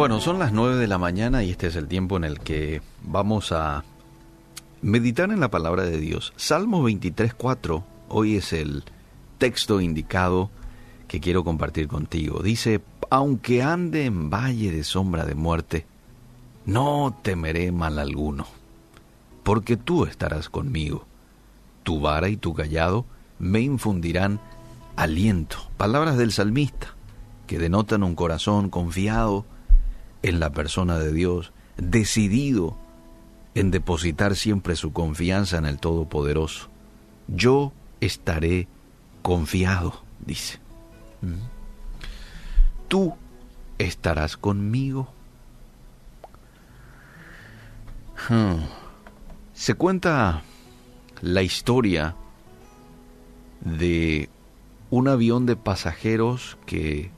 Bueno, son las 9 de la mañana y este es el tiempo en el que vamos a meditar en la palabra de Dios. Salmo 23.4, hoy es el texto indicado que quiero compartir contigo. Dice, aunque ande en valle de sombra de muerte, no temeré mal alguno, porque tú estarás conmigo. Tu vara y tu callado me infundirán aliento. Palabras del salmista, que denotan un corazón confiado, en la persona de Dios, decidido en depositar siempre su confianza en el Todopoderoso. Yo estaré confiado, dice. ¿Mm? Tú estarás conmigo. Hmm. Se cuenta la historia de un avión de pasajeros que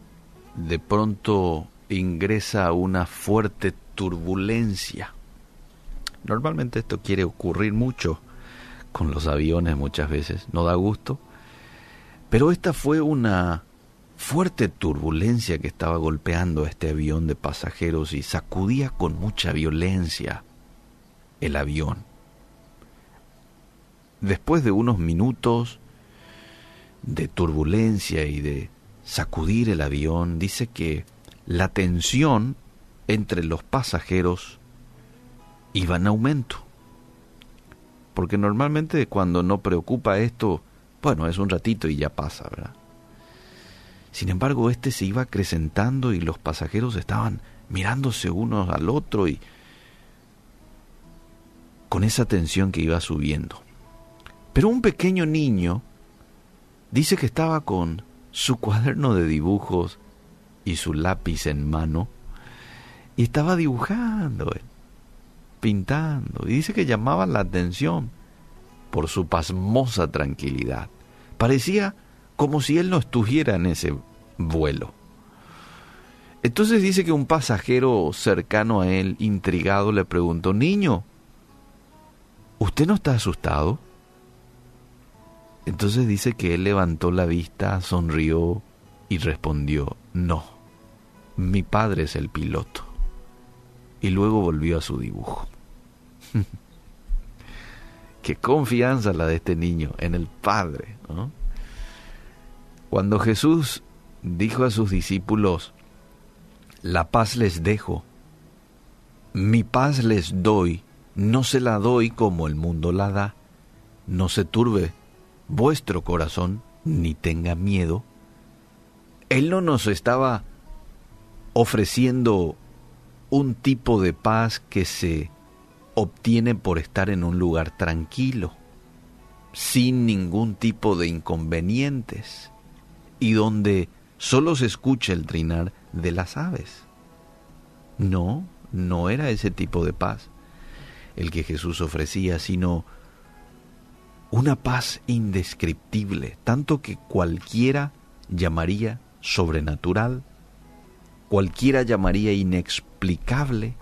de pronto ingresa una fuerte turbulencia. Normalmente esto quiere ocurrir mucho con los aviones muchas veces, no da gusto, pero esta fue una fuerte turbulencia que estaba golpeando a este avión de pasajeros y sacudía con mucha violencia el avión. Después de unos minutos de turbulencia y de sacudir el avión, dice que la tensión entre los pasajeros iba en aumento. Porque normalmente cuando no preocupa esto, bueno, es un ratito y ya pasa, ¿verdad? Sin embargo, este se iba acrecentando y los pasajeros estaban mirándose unos al otro y con esa tensión que iba subiendo. Pero un pequeño niño dice que estaba con su cuaderno de dibujos y su lápiz en mano y estaba dibujando, eh, pintando. Y dice que llamaba la atención por su pasmosa tranquilidad. Parecía como si él no estuviera en ese vuelo. Entonces dice que un pasajero cercano a él, intrigado, le preguntó, Niño, ¿usted no está asustado? Entonces dice que él levantó la vista, sonrió y respondió, no, mi padre es el piloto. Y luego volvió a su dibujo. Qué confianza la de este niño en el Padre. Cuando Jesús dijo a sus discípulos, la paz les dejo, mi paz les doy, no se la doy como el mundo la da, no se turbe vuestro corazón, ni tenga miedo, él no nos estaba ofreciendo un tipo de paz que se obtiene por estar en un lugar tranquilo, sin ningún tipo de inconvenientes, y donde solo se escucha el trinar de las aves. No, no era ese tipo de paz el que Jesús ofrecía, sino una paz indescriptible, tanto que cualquiera llamaría sobrenatural, cualquiera llamaría inexplicable,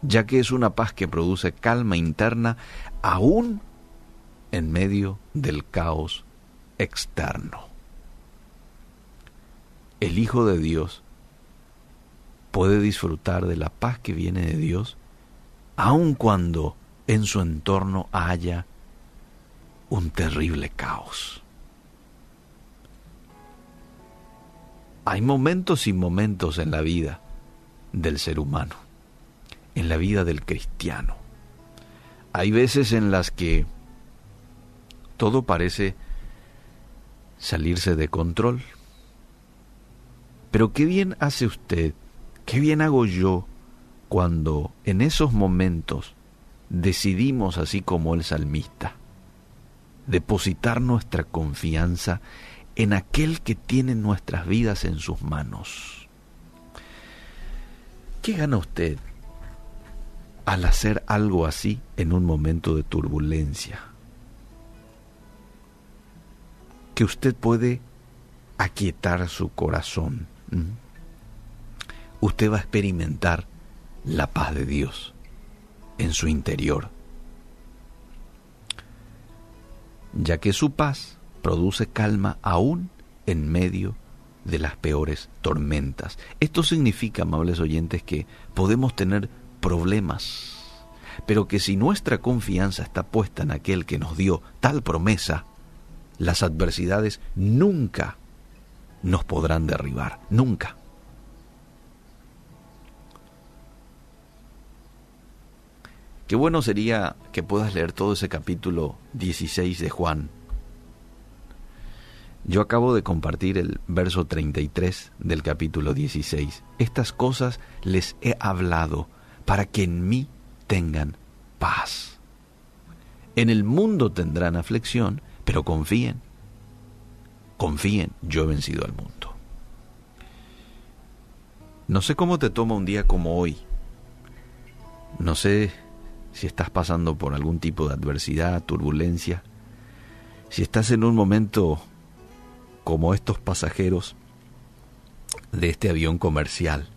ya que es una paz que produce calma interna aún en medio del caos externo. El Hijo de Dios puede disfrutar de la paz que viene de Dios aun cuando en su entorno haya un terrible caos. Hay momentos y momentos en la vida del ser humano, en la vida del cristiano. Hay veces en las que todo parece salirse de control. Pero qué bien hace usted, qué bien hago yo cuando en esos momentos decidimos, así como el salmista, depositar nuestra confianza en aquel que tiene nuestras vidas en sus manos. ¿Qué gana usted al hacer algo así en un momento de turbulencia? Que usted puede aquietar su corazón. Usted va a experimentar la paz de Dios en su interior, ya que su paz produce calma aún en medio de las peores tormentas. Esto significa, amables oyentes, que podemos tener problemas, pero que si nuestra confianza está puesta en aquel que nos dio tal promesa, las adversidades nunca nos podrán derribar, nunca. Qué bueno sería que puedas leer todo ese capítulo 16 de Juan. Yo acabo de compartir el verso 33 del capítulo 16. Estas cosas les he hablado para que en mí tengan paz. En el mundo tendrán aflicción, pero confíen. Confíen, yo he vencido al mundo. No sé cómo te toma un día como hoy. No sé si estás pasando por algún tipo de adversidad, turbulencia, si estás en un momento como estos pasajeros de este avión comercial,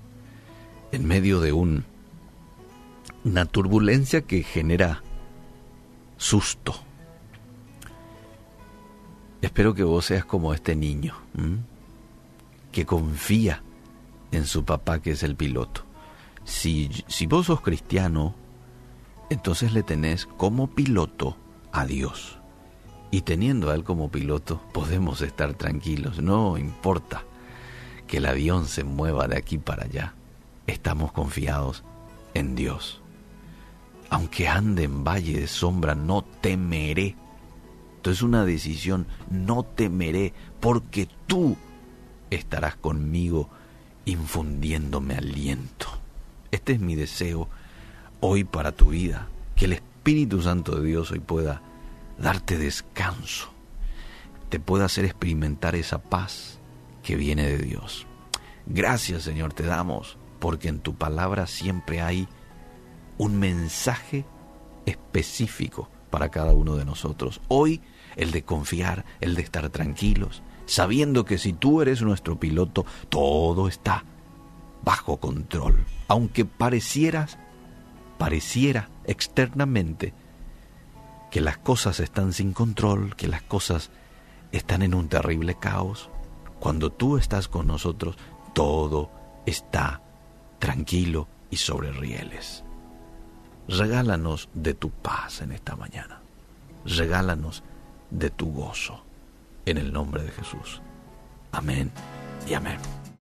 en medio de un, una turbulencia que genera susto. Espero que vos seas como este niño, que confía en su papá que es el piloto. Si, si vos sos cristiano, entonces le tenés como piloto a Dios. Y teniendo a Él como piloto, podemos estar tranquilos, no importa que el avión se mueva de aquí para allá, estamos confiados en Dios. Aunque ande en valle de sombra, no temeré. Entonces una decisión, no temeré, porque tú estarás conmigo infundiéndome aliento. Este es mi deseo hoy para tu vida, que el Espíritu Santo de Dios hoy pueda darte descanso, te pueda hacer experimentar esa paz que viene de Dios. Gracias Señor te damos, porque en tu palabra siempre hay un mensaje específico para cada uno de nosotros. Hoy el de confiar, el de estar tranquilos, sabiendo que si tú eres nuestro piloto, todo está bajo control. Aunque parecieras pareciera externamente que las cosas están sin control, que las cosas están en un terrible caos, cuando tú estás con nosotros, todo está tranquilo y sobre rieles. Regálanos de tu paz en esta mañana. Regálanos de tu gozo. En el nombre de Jesús. Amén y amén.